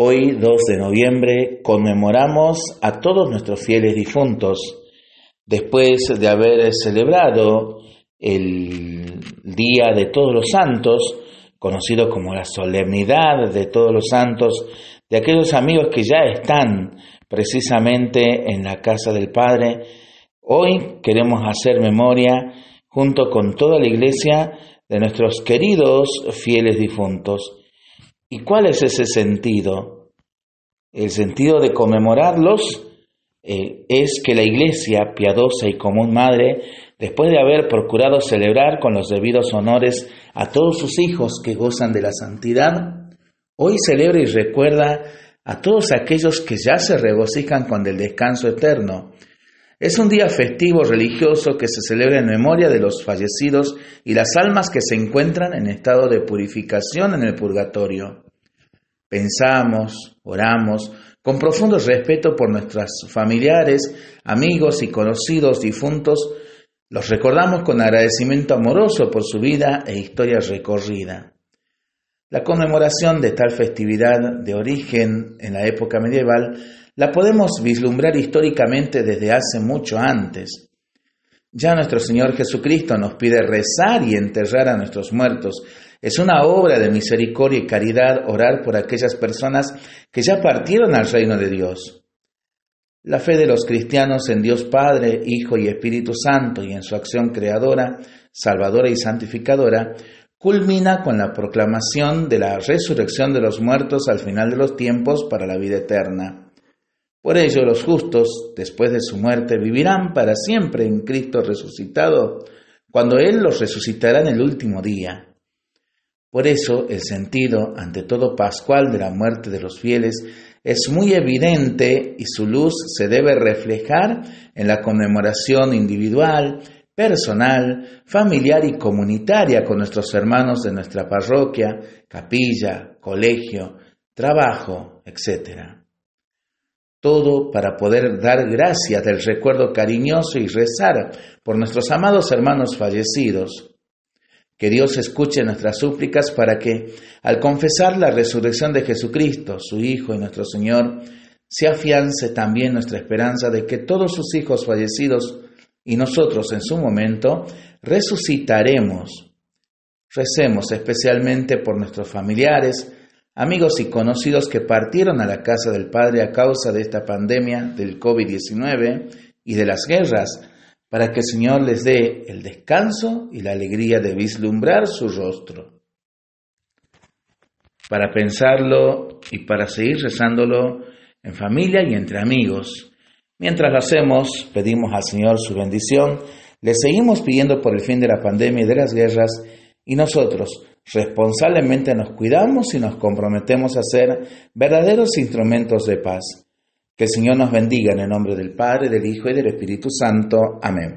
Hoy, 2 de noviembre, conmemoramos a todos nuestros fieles difuntos. Después de haber celebrado el Día de Todos los Santos, conocido como la solemnidad de todos los santos, de aquellos amigos que ya están precisamente en la casa del Padre, hoy queremos hacer memoria junto con toda la iglesia de nuestros queridos fieles difuntos. ¿Y cuál es ese sentido? El sentido de conmemorarlos eh, es que la Iglesia, piadosa y común madre, después de haber procurado celebrar con los debidos honores a todos sus hijos que gozan de la santidad, hoy celebra y recuerda a todos aquellos que ya se regocijan con el descanso eterno, es un día festivo religioso que se celebra en memoria de los fallecidos y las almas que se encuentran en estado de purificación en el purgatorio. Pensamos, oramos, con profundo respeto por nuestros familiares, amigos y conocidos difuntos, los recordamos con agradecimiento amoroso por su vida e historia recorrida. La conmemoración de tal festividad de origen en la época medieval la podemos vislumbrar históricamente desde hace mucho antes. Ya nuestro Señor Jesucristo nos pide rezar y enterrar a nuestros muertos. Es una obra de misericordia y caridad orar por aquellas personas que ya partieron al reino de Dios. La fe de los cristianos en Dios Padre, Hijo y Espíritu Santo y en su acción creadora, salvadora y santificadora, culmina con la proclamación de la resurrección de los muertos al final de los tiempos para la vida eterna. Por ello los justos, después de su muerte, vivirán para siempre en Cristo resucitado, cuando Él los resucitará en el último día. Por eso el sentido, ante todo pascual, de la muerte de los fieles es muy evidente y su luz se debe reflejar en la conmemoración individual, personal, familiar y comunitaria con nuestros hermanos de nuestra parroquia, capilla, colegio, trabajo, etc todo para poder dar gracias del recuerdo cariñoso y rezar por nuestros amados hermanos fallecidos. Que Dios escuche nuestras súplicas para que, al confesar la resurrección de Jesucristo, su Hijo y nuestro Señor, se afiance también nuestra esperanza de que todos sus hijos fallecidos y nosotros en su momento resucitaremos. Recemos especialmente por nuestros familiares, amigos y conocidos que partieron a la casa del Padre a causa de esta pandemia del COVID-19 y de las guerras, para que el Señor les dé el descanso y la alegría de vislumbrar su rostro. Para pensarlo y para seguir rezándolo en familia y entre amigos. Mientras lo hacemos, pedimos al Señor su bendición, le seguimos pidiendo por el fin de la pandemia y de las guerras, y nosotros, responsablemente nos cuidamos y nos comprometemos a ser verdaderos instrumentos de paz. Que el Señor nos bendiga en el nombre del Padre, del Hijo y del Espíritu Santo. Amén.